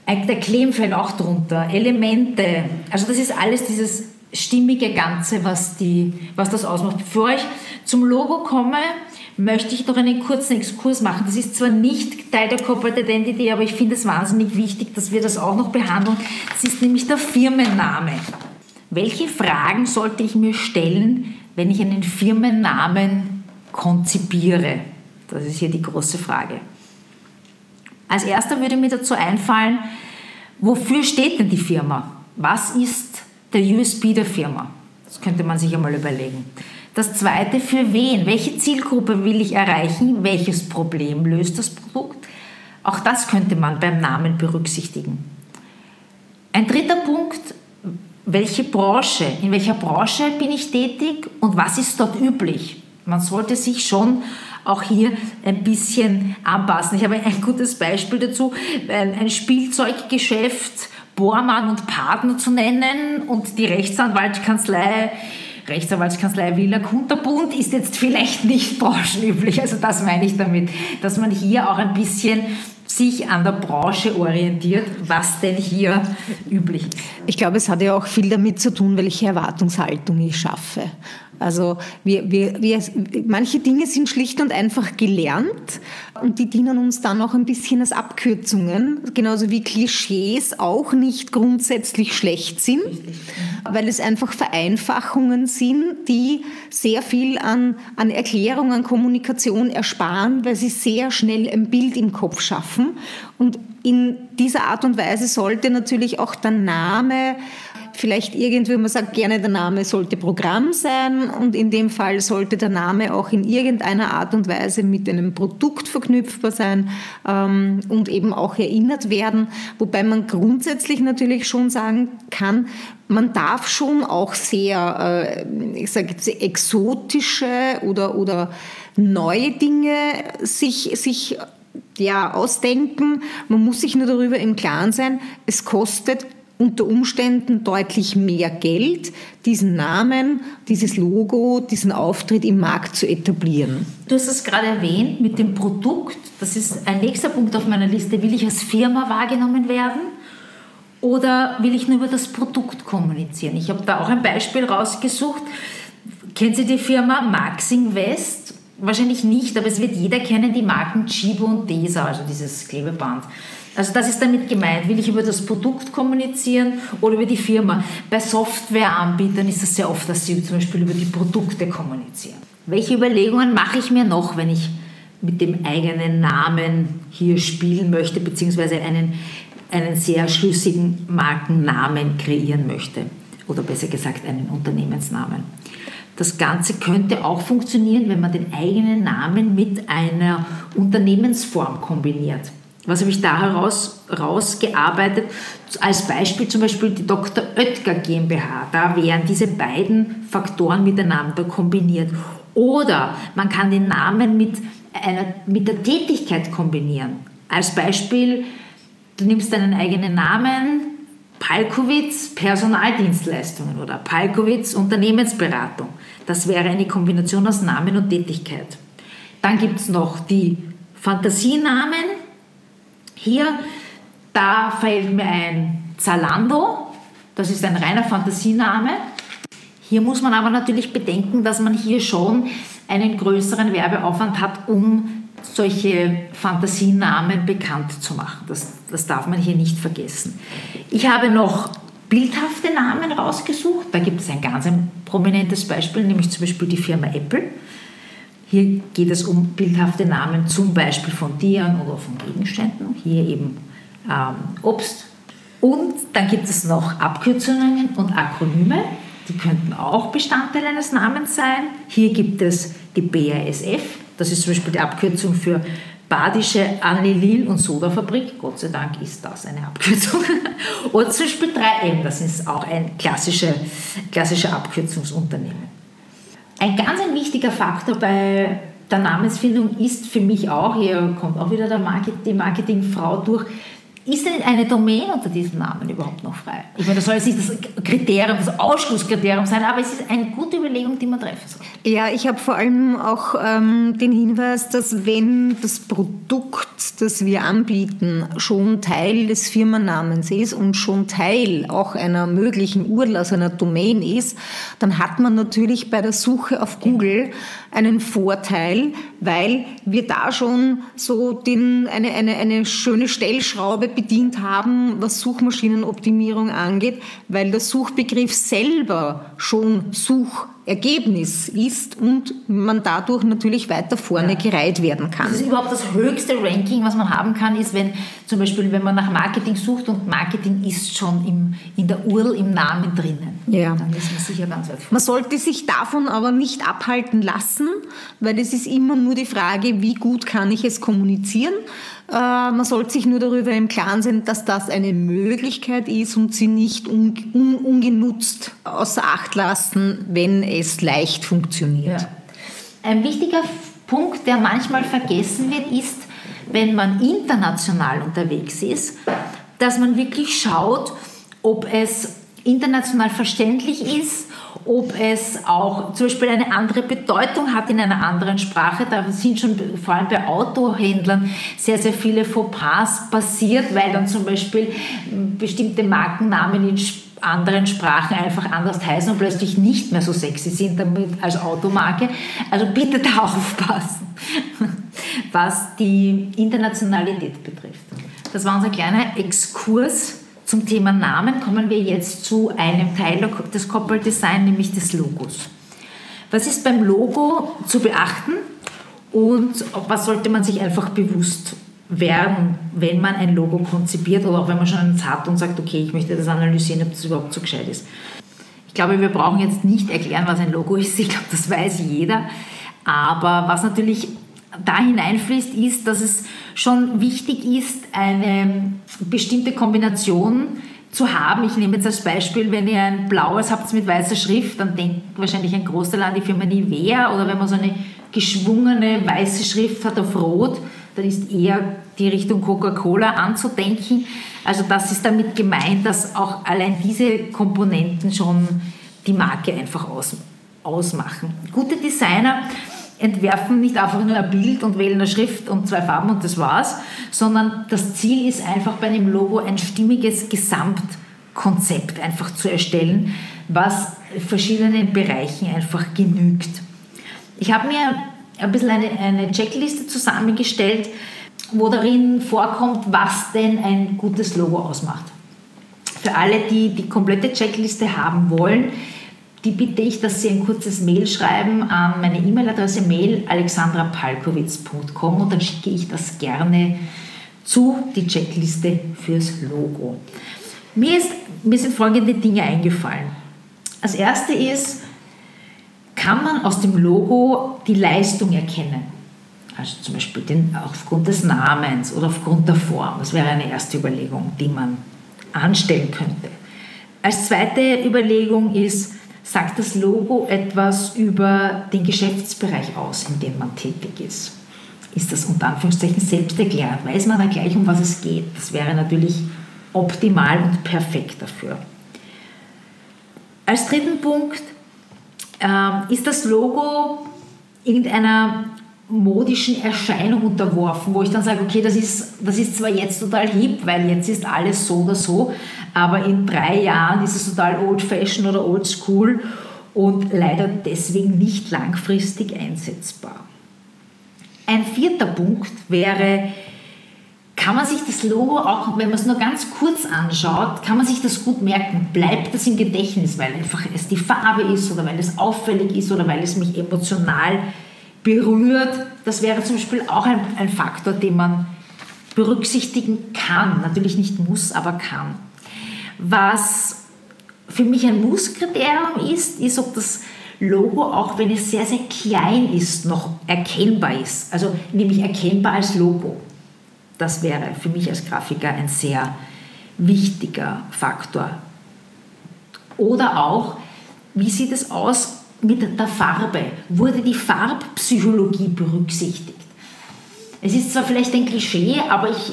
Der Claim fällt auch drunter, Elemente. Also das ist alles dieses stimmige Ganze, was, die, was das ausmacht. Bevor ich zum Logo komme, möchte ich noch einen kurzen Exkurs machen. Das ist zwar nicht Teil der Corporate Identity, aber ich finde es wahnsinnig wichtig, dass wir das auch noch behandeln. Das ist nämlich der Firmenname. Welche Fragen sollte ich mir stellen, wenn ich einen Firmennamen konzipiere? Das ist hier die große Frage. Als erster würde mir dazu einfallen, wofür steht denn die Firma? Was ist der USB der Firma? Das könnte man sich einmal überlegen. Das zweite, für wen? Welche Zielgruppe will ich erreichen? Welches Problem löst das Produkt? Auch das könnte man beim Namen berücksichtigen. Ein dritter Punkt, welche Branche, in welcher Branche bin ich tätig und was ist dort üblich? Man sollte sich schon auch hier ein bisschen anpassen. Ich habe ein gutes Beispiel dazu, ein Spielzeuggeschäft, Bormann und Partner zu nennen und die Rechtsanwaltskanzlei Rechtsanwaltskanzlei Wieler Kunterbund ist jetzt vielleicht nicht branchenüblich. Also das meine ich damit, dass man hier auch ein bisschen sich an der Branche orientiert, was denn hier üblich ist. Ich glaube, es hat ja auch viel damit zu tun, welche Erwartungshaltung ich schaffe. Also wir, wir, wir, manche Dinge sind schlicht und einfach gelernt und die dienen uns dann auch ein bisschen als Abkürzungen, genauso wie Klischees auch nicht grundsätzlich schlecht sind, weil es einfach Vereinfachungen sind, die sehr viel an, an Erklärung, an Kommunikation ersparen, weil sie sehr schnell ein Bild im Kopf schaffen. Und in dieser Art und Weise sollte natürlich auch der Name vielleicht irgendwie, man sagt gerne, der Name sollte Programm sein und in dem Fall sollte der Name auch in irgendeiner Art und Weise mit einem Produkt verknüpfbar sein ähm, und eben auch erinnert werden. Wobei man grundsätzlich natürlich schon sagen kann, man darf schon auch sehr, äh, ich sage jetzt, exotische oder, oder neue Dinge sich, sich ja, ausdenken. Man muss sich nur darüber im Klaren sein, es kostet unter Umständen deutlich mehr Geld, diesen Namen, dieses Logo, diesen Auftritt im Markt zu etablieren. Du hast es gerade erwähnt mit dem Produkt. Das ist ein nächster Punkt auf meiner Liste. Will ich als Firma wahrgenommen werden? Oder will ich nur über das Produkt kommunizieren? Ich habe da auch ein Beispiel rausgesucht. Kennen Sie die Firma Maxing West? Wahrscheinlich nicht, aber es wird jeder kennen, die Marken Chibo und Desa, also dieses Klebeband. Also das ist damit gemeint. Will ich über das Produkt kommunizieren oder über die Firma? Bei Softwareanbietern ist es sehr oft, dass sie zum Beispiel über die Produkte kommunizieren. Welche Überlegungen mache ich mir noch, wenn ich mit dem eigenen Namen hier spielen möchte, beziehungsweise einen einen sehr schlüssigen Markennamen kreieren möchte. Oder besser gesagt einen Unternehmensnamen. Das Ganze könnte auch funktionieren, wenn man den eigenen Namen mit einer Unternehmensform kombiniert. Was habe ich da heraus, rausgearbeitet? Als Beispiel zum Beispiel die Dr. Oetker GmbH. Da wären diese beiden Faktoren miteinander kombiniert. Oder man kann den Namen mit, einer, mit der Tätigkeit kombinieren. Als Beispiel, du nimmst deinen eigenen Namen, Palkowitz Personaldienstleistungen oder Palkowitz Unternehmensberatung. Das wäre eine Kombination aus Namen und Tätigkeit. Dann gibt es noch die Fantasienamen, hier, da fällt mir ein Zalando, das ist ein reiner Fantasiename. Hier muss man aber natürlich bedenken, dass man hier schon einen größeren Werbeaufwand hat, um solche Fantasienamen bekannt zu machen. Das, das darf man hier nicht vergessen. Ich habe noch bildhafte Namen rausgesucht. Da gibt es ein ganz ein prominentes Beispiel, nämlich zum Beispiel die Firma Apple. Hier geht es um bildhafte Namen, zum Beispiel von Tieren oder von Gegenständen. Hier eben ähm, Obst. Und dann gibt es noch Abkürzungen und Akronyme. Die könnten auch Bestandteil eines Namens sein. Hier gibt es die BASF. Das ist zum Beispiel die Abkürzung für Badische Anilil- und Sodafabrik. Gott sei Dank ist das eine Abkürzung. Oder zum Beispiel 3M. Das ist auch ein klassischer, klassischer Abkürzungsunternehmen. Ein ganz ein wichtiger Faktor bei der Namensfindung ist für mich auch, hier kommt auch wieder der Market, die Marketingfrau durch, ist denn eine Domain unter diesem Namen überhaupt noch frei? Ich meine, das soll jetzt nicht das Kriterium, das Ausschlusskriterium sein, aber es ist eine gute Überlegung, die man treffen soll. Ja, ich habe vor allem auch ähm, den Hinweis, dass wenn das Produkt, das wir anbieten, schon Teil des Firmennamens ist und schon Teil auch einer möglichen URL, also einer Domain ist, dann hat man natürlich bei der Suche auf Google einen Vorteil, weil wir da schon so den, eine, eine, eine schöne Stellschraube bedient haben, was Suchmaschinenoptimierung angeht, weil der Suchbegriff selber schon Such Ergebnis ist und man dadurch natürlich weiter vorne ja. gereiht werden kann. Das ist überhaupt das höchste Ranking, was man haben kann, ist, wenn zum Beispiel, wenn man nach Marketing sucht und Marketing ist schon im, in der URL im Namen drinnen. Ja. Dann ist man sicher ganz weit vorne. Man sollte sich davon aber nicht abhalten lassen, weil es ist immer nur die Frage, wie gut kann ich es kommunizieren. Äh, man sollte sich nur darüber im Klaren sein, dass das eine Möglichkeit ist und sie nicht un, un, ungenutzt außer Acht lassen, wenn es leicht funktioniert. Ja. Ein wichtiger Punkt, der manchmal vergessen wird, ist, wenn man international unterwegs ist, dass man wirklich schaut, ob es international verständlich ist, ob es auch zum Beispiel eine andere Bedeutung hat in einer anderen Sprache. Da sind schon vor allem bei Autohändlern sehr, sehr viele Fauxpas passiert, weil dann zum Beispiel bestimmte Markennamen in anderen Sprachen einfach anders heißen und plötzlich nicht mehr so sexy sind damit als Automarke. Also bitte da aufpassen, was die Internationalität betrifft. Das war unser kleiner Exkurs zum Thema Namen. Kommen wir jetzt zu einem Teil des Corporate Design, nämlich des Logos. Was ist beim Logo zu beachten und was sollte man sich einfach bewusst werden, wenn man ein Logo konzipiert oder auch wenn man schon eins hat und sagt, okay, ich möchte das analysieren, ob das überhaupt so gescheit ist. Ich glaube, wir brauchen jetzt nicht erklären, was ein Logo ist. Ich glaube, das weiß jeder. Aber was natürlich da hineinfließt, ist, dass es schon wichtig ist, eine bestimmte Kombination zu haben. Ich nehme jetzt als Beispiel, wenn ihr ein blaues habt mit weißer Schrift, dann denkt wahrscheinlich ein Großteil an die Firma Nivea oder wenn man so eine geschwungene weiße Schrift hat auf Rot, dann ist eher die Richtung Coca-Cola anzudenken. Also das ist damit gemeint, dass auch allein diese Komponenten schon die Marke einfach aus, ausmachen. Gute Designer entwerfen nicht einfach nur ein Bild und wählen eine Schrift und zwei Farben und das war's, sondern das Ziel ist einfach bei einem Logo ein stimmiges Gesamtkonzept einfach zu erstellen, was verschiedenen Bereichen einfach genügt. Ich habe mir ein bisschen eine, eine Checkliste zusammengestellt, wo darin vorkommt, was denn ein gutes Logo ausmacht. Für alle, die die komplette Checkliste haben wollen, die bitte ich, dass Sie ein kurzes Mail schreiben an meine E-Mail-Adresse mail alexandrapalkowitz.com und dann schicke ich das gerne zu die Checkliste fürs Logo. Mir, ist, mir sind folgende Dinge eingefallen. Als erste ist, kann man aus dem Logo die Leistung erkennen. Also zum Beispiel den, aufgrund des Namens oder aufgrund der Form. Das wäre eine erste Überlegung, die man anstellen könnte. Als zweite Überlegung ist, sagt das Logo etwas über den Geschäftsbereich aus, in dem man tätig ist? Ist das unter Anführungszeichen selbsterklärend? Weiß man dann gleich, um was es geht? Das wäre natürlich optimal und perfekt dafür. Als dritten Punkt äh, ist das Logo irgendeiner modischen Erscheinung unterworfen, wo ich dann sage, okay, das ist, das ist zwar jetzt total hip, weil jetzt ist alles so oder so, aber in drei Jahren ist es total old-fashioned oder old-school und leider deswegen nicht langfristig einsetzbar. Ein vierter Punkt wäre, kann man sich das Logo auch, wenn man es nur ganz kurz anschaut, kann man sich das gut merken? Bleibt das im Gedächtnis, weil einfach es die Farbe ist oder weil es auffällig ist oder weil es mich emotional berührt? Das wäre zum Beispiel auch ein, ein Faktor, den man berücksichtigen kann. Natürlich nicht muss, aber kann. Was für mich ein Musskriterium ist, ist, ob das Logo, auch wenn es sehr, sehr klein ist, noch erkennbar ist. Also nämlich erkennbar als Logo. Das wäre für mich als Grafiker ein sehr wichtiger Faktor. Oder auch, wie sieht es aus mit der Farbe? Wurde die Farbpsychologie berücksichtigt? Es ist zwar vielleicht ein Klischee, aber ich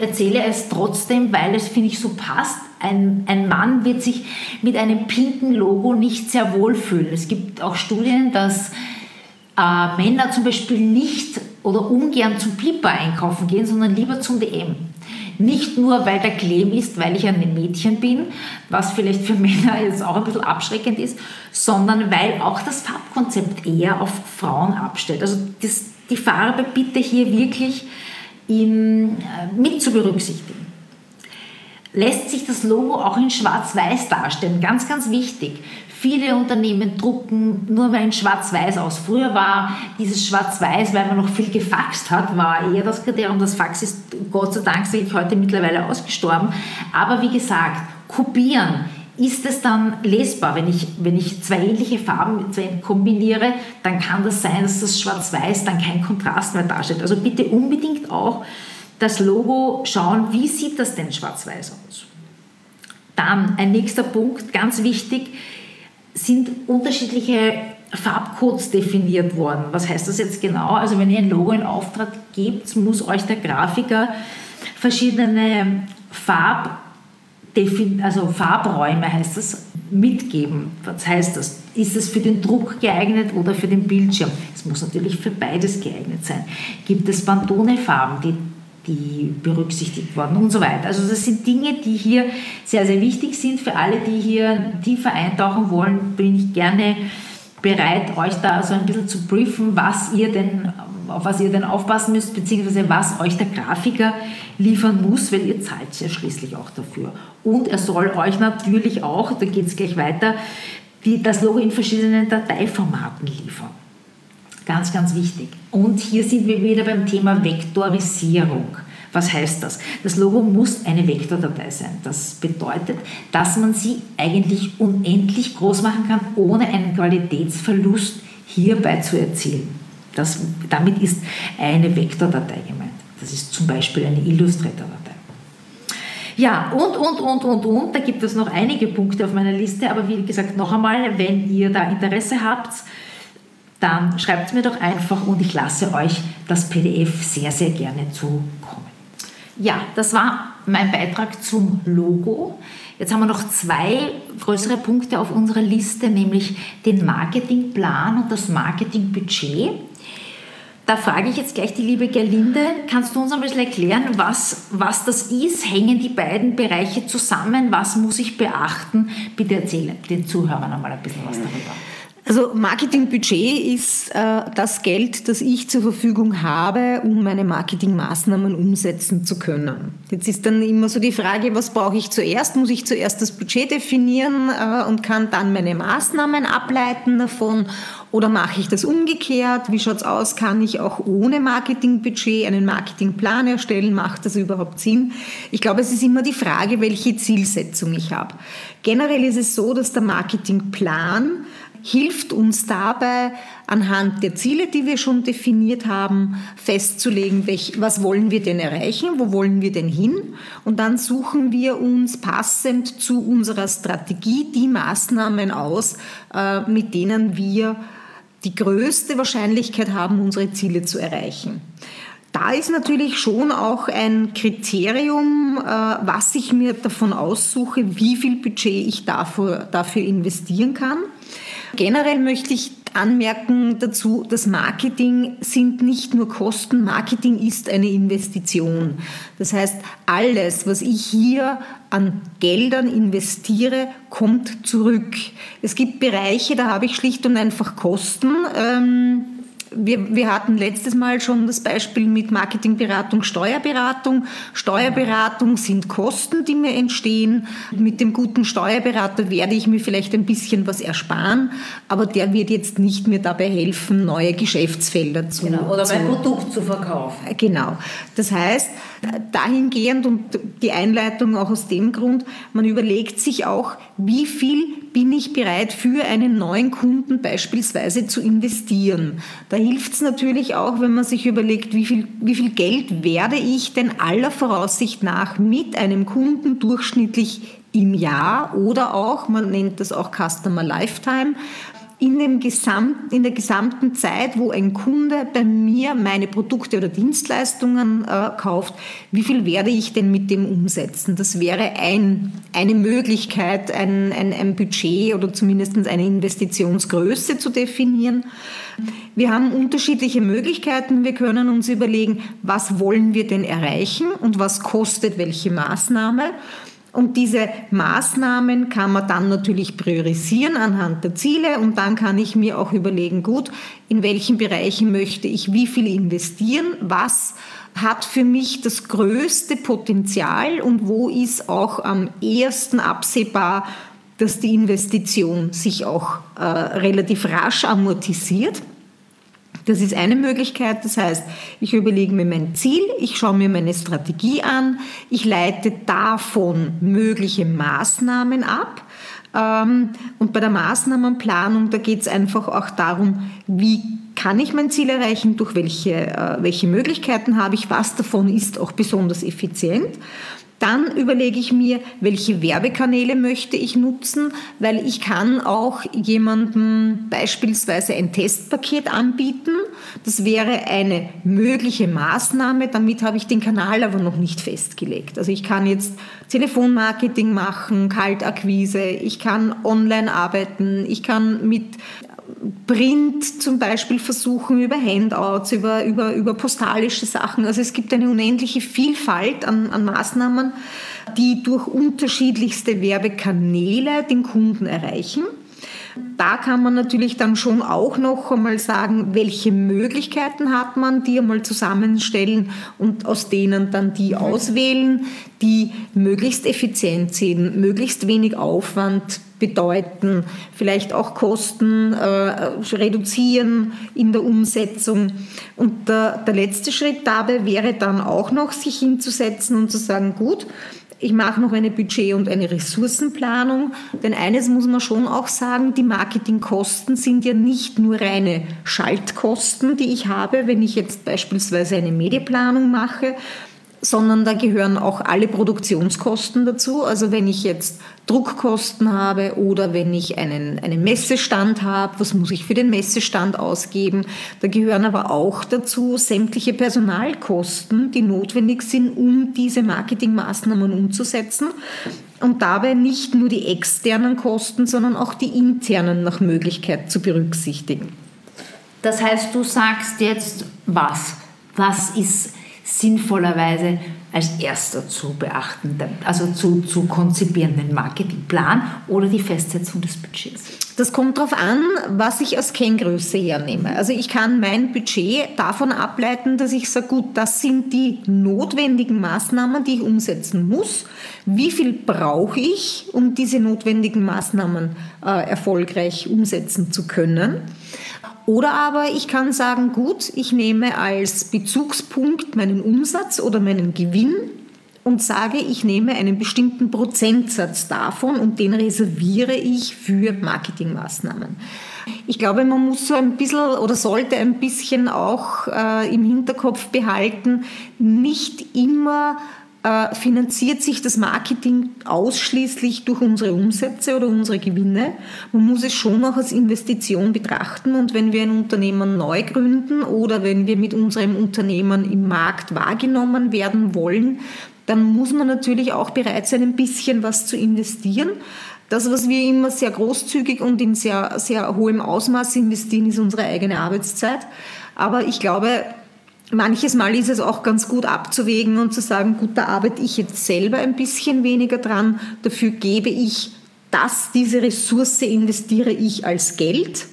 erzähle es trotzdem, weil es, finde ich, so passt. Ein, ein Mann wird sich mit einem pinken Logo nicht sehr wohl fühlen. Es gibt auch Studien, dass äh, Männer zum Beispiel nicht oder ungern zum Piper einkaufen gehen, sondern lieber zum DM. Nicht nur, weil der Claim ist, weil ich ein Mädchen bin, was vielleicht für Männer jetzt auch ein bisschen abschreckend ist, sondern weil auch das Farbkonzept eher auf Frauen abstellt. Also das, die Farbe bitte hier wirklich in, äh, mit zu berücksichtigen. Lässt sich das Logo auch in Schwarz-Weiß darstellen? Ganz, ganz wichtig. Viele Unternehmen drucken nur mehr in Schwarz-Weiß aus. Früher war dieses Schwarz-Weiß, weil man noch viel gefaxt hat, war eher das Kriterium. Das Fax ist Gott sei Dank, sage ich heute, mittlerweile ausgestorben. Aber wie gesagt, kopieren ist es dann lesbar. Wenn ich, wenn ich zwei ähnliche Farben kombiniere, dann kann das sein, dass das Schwarz-Weiß dann kein Kontrast mehr darstellt. Also bitte unbedingt auch das Logo schauen, wie sieht das denn schwarz-weiß aus. Dann ein nächster Punkt, ganz wichtig, sind unterschiedliche Farbcodes definiert worden. Was heißt das jetzt genau? Also wenn ihr ein Logo in Auftrag gebt, muss euch der Grafiker verschiedene Farb also Farbräume heißt das, mitgeben. Was heißt das? Ist es für den Druck geeignet oder für den Bildschirm? Es muss natürlich für beides geeignet sein. Gibt es Pantone-Farben, die, die berücksichtigt wurden und so weiter. Also das sind Dinge, die hier sehr, sehr wichtig sind. Für alle, die hier tiefer eintauchen wollen, bin ich gerne bereit, euch da so ein bisschen zu briefen, was ihr denn auf was ihr denn aufpassen müsst, beziehungsweise was euch der Grafiker liefern muss, weil ihr zahlt ja schließlich auch dafür. Und er soll euch natürlich auch, da geht es gleich weiter, die, das Logo in verschiedenen Dateiformaten liefern. Ganz, ganz wichtig. Und hier sind wir wieder beim Thema Vektorisierung. Was heißt das? Das Logo muss eine Vektordatei sein. Das bedeutet, dass man sie eigentlich unendlich groß machen kann, ohne einen Qualitätsverlust hierbei zu erzielen. Das, damit ist eine Vektordatei gemeint. Das ist zum Beispiel eine Illustrator-Datei. Ja, und, und, und, und, und, da gibt es noch einige Punkte auf meiner Liste, aber wie gesagt, noch einmal, wenn ihr da Interesse habt, dann schreibt es mir doch einfach und ich lasse euch das PDF sehr, sehr gerne zukommen. Ja, das war mein Beitrag zum Logo. Jetzt haben wir noch zwei größere Punkte auf unserer Liste, nämlich den Marketingplan und das Marketingbudget. Da frage ich jetzt gleich die liebe Gerlinde, kannst du uns ein bisschen erklären, was, was das ist? Hängen die beiden Bereiche zusammen? Was muss ich beachten? Bitte erzähle den Zuhörern einmal ein bisschen was darüber. Also Marketingbudget ist äh, das Geld, das ich zur Verfügung habe, um meine Marketingmaßnahmen umsetzen zu können. Jetzt ist dann immer so die Frage, was brauche ich zuerst? Muss ich zuerst das Budget definieren äh, und kann dann meine Maßnahmen ableiten davon? Oder mache ich das umgekehrt? Wie schaut es aus? Kann ich auch ohne Marketingbudget einen Marketingplan erstellen? Macht das überhaupt Sinn? Ich glaube, es ist immer die Frage, welche Zielsetzung ich habe. Generell ist es so, dass der Marketingplan hilft uns dabei, anhand der Ziele, die wir schon definiert haben, festzulegen, welch, was wollen wir denn erreichen, wo wollen wir denn hin. Und dann suchen wir uns passend zu unserer Strategie die Maßnahmen aus, äh, mit denen wir die größte Wahrscheinlichkeit haben, unsere Ziele zu erreichen. Da ist natürlich schon auch ein Kriterium, äh, was ich mir davon aussuche, wie viel Budget ich dafür, dafür investieren kann. Generell möchte ich anmerken dazu, das Marketing sind nicht nur Kosten, Marketing ist eine Investition. Das heißt, alles, was ich hier an Geldern investiere, kommt zurück. Es gibt Bereiche, da habe ich schlicht und einfach Kosten. Ähm, wir, wir hatten letztes Mal schon das Beispiel mit Marketingberatung, Steuerberatung. Steuerberatung sind Kosten, die mir entstehen. Mit dem guten Steuerberater werde ich mir vielleicht ein bisschen was ersparen, aber der wird jetzt nicht mir dabei helfen, neue Geschäftsfelder zu genau, Oder mein Produkt zu verkaufen. Genau. Das heißt, dahingehend und die Einleitung auch aus dem Grund, man überlegt sich auch, wie viel bin ich bereit für einen neuen Kunden beispielsweise zu investieren. Da hilft es natürlich auch, wenn man sich überlegt, wie viel, wie viel Geld werde ich denn aller Voraussicht nach mit einem Kunden durchschnittlich im Jahr oder auch, man nennt das auch Customer Lifetime, in, dem Gesamt, in der gesamten Zeit, wo ein Kunde bei mir meine Produkte oder Dienstleistungen äh, kauft, wie viel werde ich denn mit dem umsetzen? Das wäre ein, eine Möglichkeit, ein, ein, ein Budget oder zumindest eine Investitionsgröße zu definieren. Wir haben unterschiedliche Möglichkeiten. Wir können uns überlegen, was wollen wir denn erreichen und was kostet welche Maßnahme. Und diese Maßnahmen kann man dann natürlich priorisieren anhand der Ziele. Und dann kann ich mir auch überlegen, gut, in welchen Bereichen möchte ich wie viel investieren, was hat für mich das größte Potenzial? Und wo ist auch am ehesten absehbar, dass die Investition sich auch äh, relativ rasch amortisiert. Das ist eine Möglichkeit. Das heißt, ich überlege mir mein Ziel, ich schaue mir meine Strategie an, ich leite davon mögliche Maßnahmen ab. Ähm, und bei der Maßnahmenplanung, da geht es einfach auch darum, wie kann ich mein Ziel erreichen, durch welche, äh, welche Möglichkeiten habe ich, was davon ist auch besonders effizient. Dann überlege ich mir, welche Werbekanäle möchte ich nutzen, weil ich kann auch jemandem beispielsweise ein Testpaket anbieten. Das wäre eine mögliche Maßnahme. Damit habe ich den Kanal aber noch nicht festgelegt. Also ich kann jetzt Telefonmarketing machen, Kaltakquise, ich kann online arbeiten, ich kann mit Print zum Beispiel versuchen, über Handouts, über, über, über postalische Sachen. Also es gibt eine unendliche Vielfalt an, an Maßnahmen, die durch unterschiedlichste Werbekanäle den Kunden erreichen. Da kann man natürlich dann schon auch noch einmal sagen, welche Möglichkeiten hat man, die einmal zusammenstellen und aus denen dann die auswählen, die möglichst effizient sind, möglichst wenig Aufwand bedeuten, vielleicht auch Kosten äh, reduzieren in der Umsetzung. Und der, der letzte Schritt dabei wäre dann auch noch, sich hinzusetzen und zu sagen, gut, ich mache noch eine Budget- und eine Ressourcenplanung, denn eines muss man schon auch sagen, die Marketingkosten sind ja nicht nur reine Schaltkosten, die ich habe, wenn ich jetzt beispielsweise eine Medienplanung mache, sondern da gehören auch alle Produktionskosten dazu. Also wenn ich jetzt Druckkosten habe oder wenn ich einen, einen Messestand habe, was muss ich für den Messestand ausgeben? Da gehören aber auch dazu sämtliche Personalkosten, die notwendig sind, um diese Marketingmaßnahmen umzusetzen. Und dabei nicht nur die externen Kosten, sondern auch die internen nach Möglichkeit zu berücksichtigen. Das heißt, du sagst jetzt was? Was ist sinnvollerweise als erster zu beachten, also zu, zu konzipierenden Marketingplan oder die Festsetzung des Budgets? Das kommt darauf an, was ich als Kenngröße hernehme. Also ich kann mein Budget davon ableiten, dass ich sage, gut, das sind die notwendigen Maßnahmen, die ich umsetzen muss. Wie viel brauche ich, um diese notwendigen Maßnahmen äh, erfolgreich umsetzen zu können? Oder aber ich kann sagen, gut, ich nehme als Bezugspunkt meinen Umsatz oder meinen Gewinn und sage, ich nehme einen bestimmten Prozentsatz davon und den reserviere ich für Marketingmaßnahmen. Ich glaube, man muss so ein bisschen oder sollte ein bisschen auch äh, im Hinterkopf behalten, nicht immer äh, finanziert sich das Marketing ausschließlich durch unsere Umsätze oder unsere Gewinne. Man muss es schon auch als Investition betrachten und wenn wir ein Unternehmen neu gründen oder wenn wir mit unserem Unternehmen im Markt wahrgenommen werden wollen, dann muss man natürlich auch bereit sein, ein bisschen was zu investieren. Das, was wir immer sehr großzügig und in sehr, sehr hohem Ausmaß investieren, ist unsere eigene Arbeitszeit. Aber ich glaube, manches Mal ist es auch ganz gut abzuwägen und zu sagen, gut, da arbeite ich jetzt selber ein bisschen weniger dran, dafür gebe ich das, diese Ressource investiere ich als Geld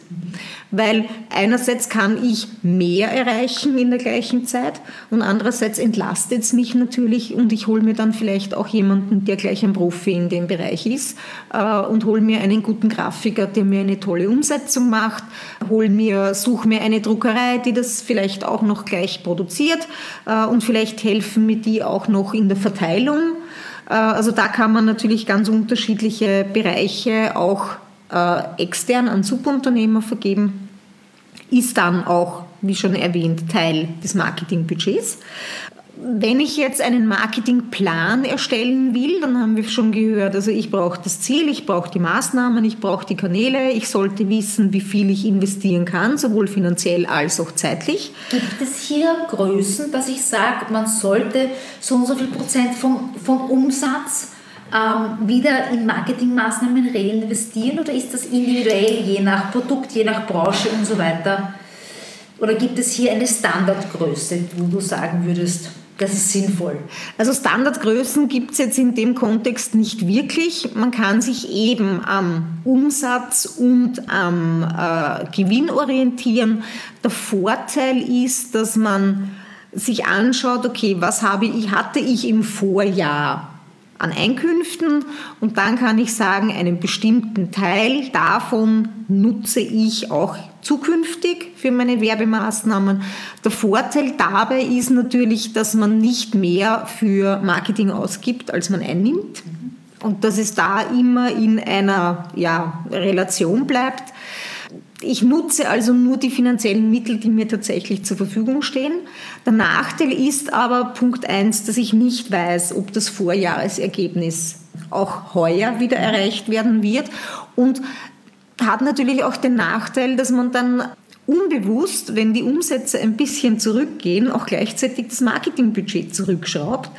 weil einerseits kann ich mehr erreichen in der gleichen Zeit und andererseits entlastet es mich natürlich und ich hole mir dann vielleicht auch jemanden, der gleich ein Profi in dem Bereich ist äh, und hole mir einen guten Grafiker, der mir eine tolle Umsetzung macht, hol mir, suche mir eine Druckerei, die das vielleicht auch noch gleich produziert äh, und vielleicht helfen mir die auch noch in der Verteilung. Äh, also da kann man natürlich ganz unterschiedliche Bereiche auch äh, extern an Subunternehmer vergeben, ist dann auch, wie schon erwähnt, Teil des Marketingbudgets. Wenn ich jetzt einen Marketingplan erstellen will, dann haben wir schon gehört, also ich brauche das Ziel, ich brauche die Maßnahmen, ich brauche die Kanäle, ich sollte wissen, wie viel ich investieren kann, sowohl finanziell als auch zeitlich. Gibt es hier Größen, dass ich sage, man sollte so und so viel Prozent vom, vom Umsatz ähm, wieder in Marketingmaßnahmen reinvestieren oder ist das individuell je nach Produkt, je nach Branche und so weiter? Oder gibt es hier eine Standardgröße, wo du sagen würdest, das ist sinnvoll? Also Standardgrößen gibt es jetzt in dem Kontext nicht wirklich. Man kann sich eben am Umsatz und am äh, Gewinn orientieren. Der Vorteil ist, dass man sich anschaut, okay, was habe ich, hatte ich im Vorjahr an Einkünften und dann kann ich sagen, einen bestimmten Teil davon nutze ich auch zukünftig für meine Werbemaßnahmen. Der Vorteil dabei ist natürlich, dass man nicht mehr für Marketing ausgibt, als man einnimmt und dass es da immer in einer ja, Relation bleibt. Ich nutze also nur die finanziellen Mittel, die mir tatsächlich zur Verfügung stehen. Der Nachteil ist aber Punkt eins, dass ich nicht weiß, ob das Vorjahresergebnis auch heuer wieder erreicht werden wird und hat natürlich auch den Nachteil, dass man dann unbewusst, wenn die Umsätze ein bisschen zurückgehen, auch gleichzeitig das Marketingbudget zurückschraubt.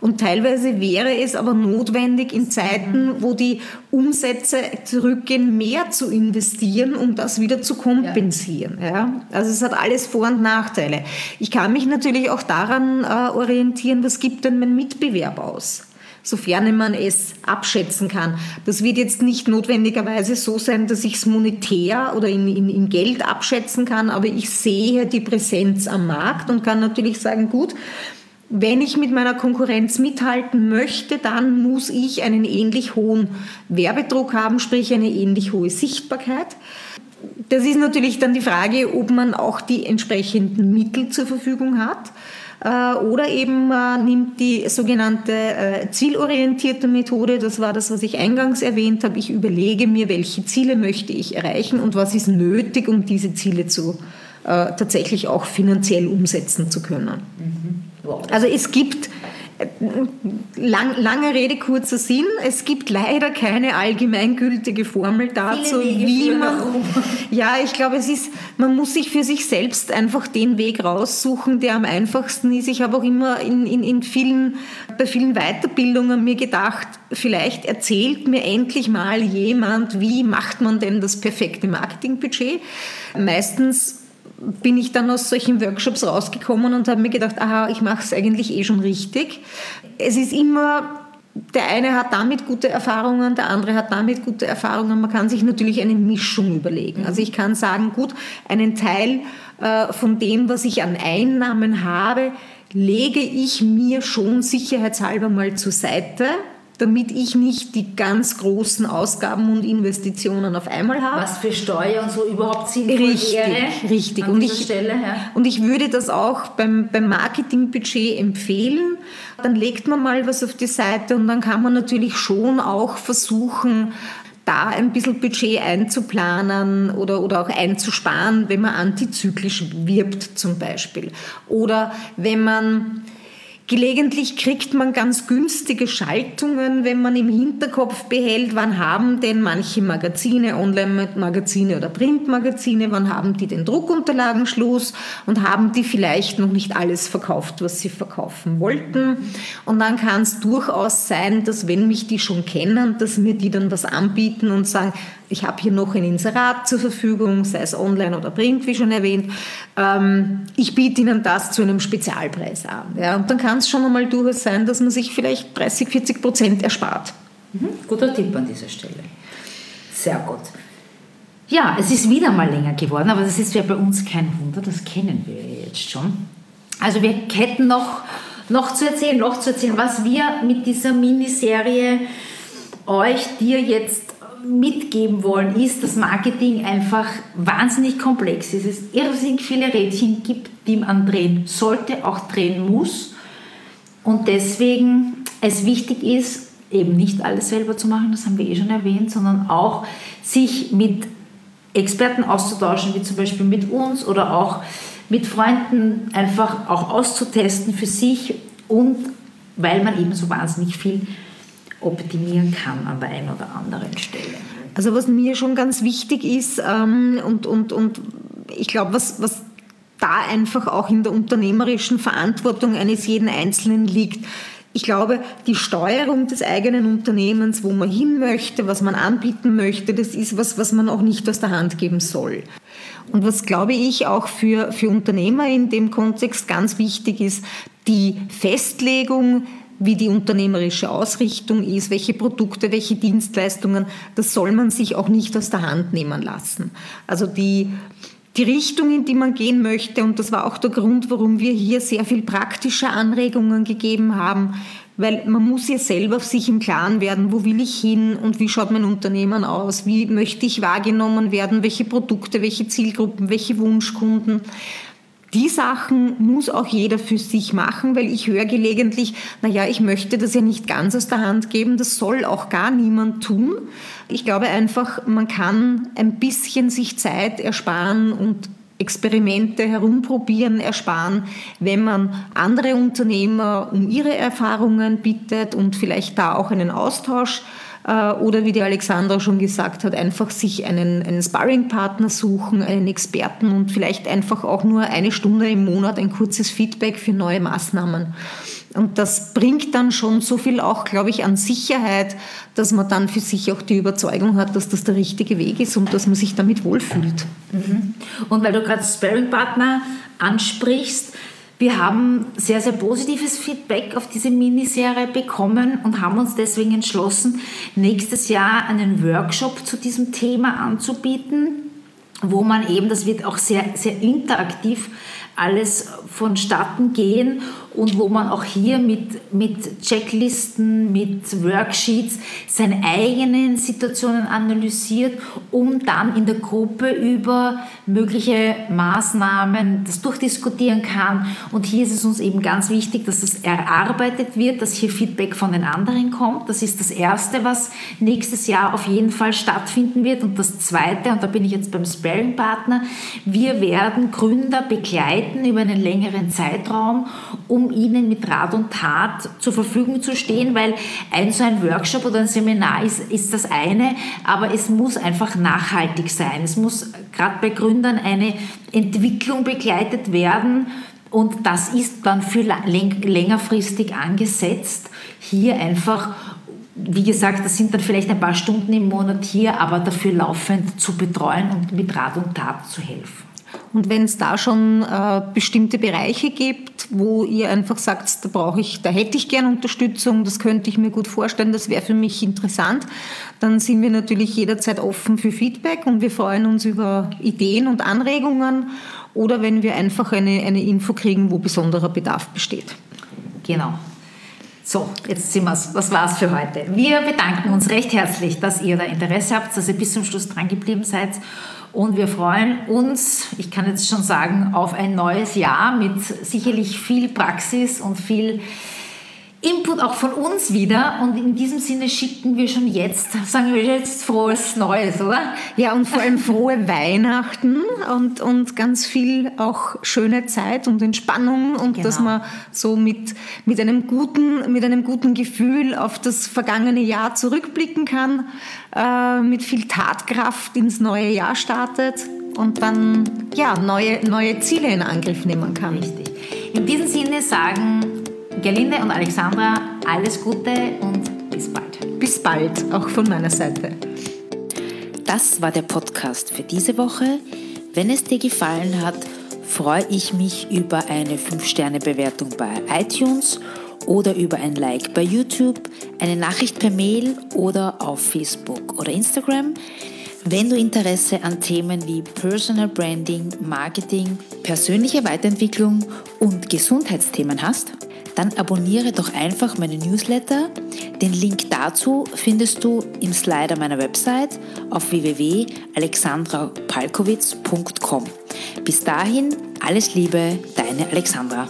Und teilweise wäre es aber notwendig, in Zeiten, wo die Umsätze zurückgehen, mehr zu investieren, um das wieder zu kompensieren. Ja. Also es hat alles Vor- und Nachteile. Ich kann mich natürlich auch daran äh, orientieren, was gibt denn mein Mitbewerb aus? Sofern man es abschätzen kann. Das wird jetzt nicht notwendigerweise so sein, dass ich es monetär oder in, in, in Geld abschätzen kann, aber ich sehe die Präsenz am Markt und kann natürlich sagen, gut, wenn ich mit meiner Konkurrenz mithalten möchte, dann muss ich einen ähnlich hohen Werbedruck haben, sprich eine ähnlich hohe Sichtbarkeit. Das ist natürlich dann die Frage, ob man auch die entsprechenden Mittel zur Verfügung hat. Äh, oder eben äh, nimmt die sogenannte äh, zielorientierte Methode, das war das, was ich eingangs erwähnt habe. Ich überlege mir, welche Ziele möchte ich erreichen und was ist nötig, um diese Ziele zu, tatsächlich auch finanziell umsetzen zu können. Mhm. Also es gibt Lang, lange Rede, kurzer Sinn. Es gibt leider keine allgemeingültige Formel dazu, wie man. Ja, ich glaube, es ist, man muss sich für sich selbst einfach den Weg raussuchen, der am einfachsten ist. Ich habe auch immer in, in, in vielen, bei vielen Weiterbildungen mir gedacht, vielleicht erzählt mir endlich mal jemand, wie macht man denn das perfekte Marketingbudget. Meistens bin ich dann aus solchen Workshops rausgekommen und habe mir gedacht, aha, ich mache es eigentlich eh schon richtig. Es ist immer der eine hat damit gute Erfahrungen, der andere hat damit gute Erfahrungen. Man kann sich natürlich eine Mischung überlegen. Also ich kann sagen, gut, einen Teil äh, von dem, was ich an Einnahmen habe, lege ich mir schon sicherheitshalber mal zur Seite damit ich nicht die ganz großen Ausgaben und Investitionen auf einmal habe. Was für Steuer und so überhaupt sinnvoll richtig, wäre. Richtig, und ich, Stelle, ja. und ich würde das auch beim, beim Marketingbudget empfehlen. Dann legt man mal was auf die Seite und dann kann man natürlich schon auch versuchen, da ein bisschen Budget einzuplanen oder, oder auch einzusparen, wenn man antizyklisch wirbt zum Beispiel. Oder wenn man Gelegentlich kriegt man ganz günstige Schaltungen, wenn man im Hinterkopf behält, wann haben denn manche Magazine, Online-Magazine oder Printmagazine, wann haben die den Druckunterlagenschluss und haben die vielleicht noch nicht alles verkauft, was sie verkaufen wollten. Und dann kann es durchaus sein, dass wenn mich die schon kennen, dass mir die dann was anbieten und sagen, ich habe hier noch ein Inserat zur Verfügung, sei es online oder print, wie schon erwähnt. Ähm, ich biete Ihnen das zu einem Spezialpreis an. Ja, und dann kann es schon einmal durchaus sein, dass man sich vielleicht 30, 40 Prozent erspart. Mhm. Guter Tipp an dieser Stelle. Sehr gut. Ja, es ist wieder mal länger geworden, aber das ist ja bei uns kein Wunder, das kennen wir jetzt schon. Also wir hätten noch, noch zu erzählen, noch zu erzählen, was wir mit dieser Miniserie euch, dir jetzt mitgeben wollen, ist, dass Marketing einfach wahnsinnig komplex ist. Es irrsinnig viele Rädchen gibt, die man drehen sollte, auch drehen muss. Und deswegen es wichtig ist, eben nicht alles selber zu machen, das haben wir eh schon erwähnt, sondern auch sich mit Experten auszutauschen, wie zum Beispiel mit uns oder auch mit Freunden einfach auch auszutesten für sich und weil man eben so wahnsinnig viel optimieren kann an der einen oder anderen Stelle. Also was mir schon ganz wichtig ist ähm, und, und, und ich glaube, was, was da einfach auch in der unternehmerischen Verantwortung eines jeden Einzelnen liegt, ich glaube, die Steuerung des eigenen Unternehmens, wo man hin möchte, was man anbieten möchte, das ist was, was man auch nicht aus der Hand geben soll. Und was, glaube ich, auch für, für Unternehmer in dem Kontext ganz wichtig ist, die Festlegung wie die unternehmerische Ausrichtung ist, welche Produkte, welche Dienstleistungen, das soll man sich auch nicht aus der Hand nehmen lassen. Also die, die Richtung, in die man gehen möchte, und das war auch der Grund, warum wir hier sehr viel praktische Anregungen gegeben haben, weil man muss ja selber sich im Klaren werden, wo will ich hin und wie schaut mein Unternehmen aus, wie möchte ich wahrgenommen werden, welche Produkte, welche Zielgruppen, welche Wunschkunden die Sachen muss auch jeder für sich machen, weil ich höre gelegentlich, naja, ich möchte das ja nicht ganz aus der Hand geben, das soll auch gar niemand tun. Ich glaube einfach, man kann ein bisschen sich Zeit ersparen und Experimente herumprobieren ersparen, wenn man andere Unternehmer um ihre Erfahrungen bittet und vielleicht da auch einen Austausch oder wie die Alexandra schon gesagt hat, einfach sich einen, einen Sparringpartner suchen, einen Experten und vielleicht einfach auch nur eine Stunde im Monat ein kurzes Feedback für neue Maßnahmen. Und das bringt dann schon so viel auch, glaube ich, an Sicherheit, dass man dann für sich auch die Überzeugung hat, dass das der richtige Weg ist und dass man sich damit wohlfühlt. Mhm. Und weil du gerade Sparringpartner ansprichst, wir haben sehr, sehr positives Feedback auf diese Miniserie bekommen und haben uns deswegen entschlossen, nächstes Jahr einen Workshop zu diesem Thema anzubieten, wo man eben, das wird auch sehr, sehr interaktiv alles vonstatten gehen und wo man auch hier mit, mit Checklisten, mit Worksheets seine eigenen Situationen analysiert, um dann in der Gruppe über mögliche Maßnahmen das durchdiskutieren kann. Und hier ist es uns eben ganz wichtig, dass das erarbeitet wird, dass hier Feedback von den anderen kommt. Das ist das Erste, was nächstes Jahr auf jeden Fall stattfinden wird. Und das Zweite, und da bin ich jetzt beim Sparing-Partner, wir werden Gründer begleiten über einen längeren Zeitraum, um ihnen mit Rat und Tat zur Verfügung zu stehen, weil ein so ein Workshop oder ein Seminar ist, ist das eine, aber es muss einfach nachhaltig sein. Es muss gerade bei Gründern eine Entwicklung begleitet werden, und das ist dann für längerfristig angesetzt. Hier einfach, wie gesagt, das sind dann vielleicht ein paar Stunden im Monat hier, aber dafür laufend zu betreuen und mit Rat und Tat zu helfen. Und wenn es da schon äh, bestimmte Bereiche gibt, wo ihr einfach sagt, da brauche ich, da hätte ich gerne Unterstützung, das könnte ich mir gut vorstellen, das wäre für mich interessant, dann sind wir natürlich jederzeit offen für Feedback und wir freuen uns über Ideen und Anregungen oder wenn wir einfach eine, eine Info kriegen, wo besonderer Bedarf besteht. Genau. So, jetzt sind wir's. Das war's für heute. Wir bedanken uns recht herzlich, dass ihr da Interesse habt, dass ihr bis zum Schluss dran geblieben seid und wir freuen uns, ich kann jetzt schon sagen, auf ein neues Jahr mit sicherlich viel Praxis und viel Input auch von uns wieder. Und in diesem Sinne schicken wir schon jetzt, sagen wir jetzt frohes Neues, oder? Ja, und vor allem frohe Weihnachten und, und ganz viel auch schöne Zeit und Entspannung und genau. dass man so mit, mit, einem guten, mit einem guten Gefühl auf das vergangene Jahr zurückblicken kann, äh, mit viel Tatkraft ins neue Jahr startet und dann ja, neue, neue Ziele in Angriff nehmen kann. Richtig. In diesem Sinne sagen Gerlinde und Alexandra, alles Gute und bis bald. Bis bald, auch von meiner Seite. Das war der Podcast für diese Woche. Wenn es dir gefallen hat, freue ich mich über eine 5-Sterne-Bewertung bei iTunes oder über ein Like bei YouTube, eine Nachricht per Mail oder auf Facebook oder Instagram. Wenn du Interesse an Themen wie Personal Branding, Marketing, persönliche Weiterentwicklung und Gesundheitsthemen hast, dann abonniere doch einfach meine Newsletter. Den Link dazu findest du im Slider meiner Website auf www.alexandrapalkowitz.com. Bis dahin, alles Liebe, deine Alexandra.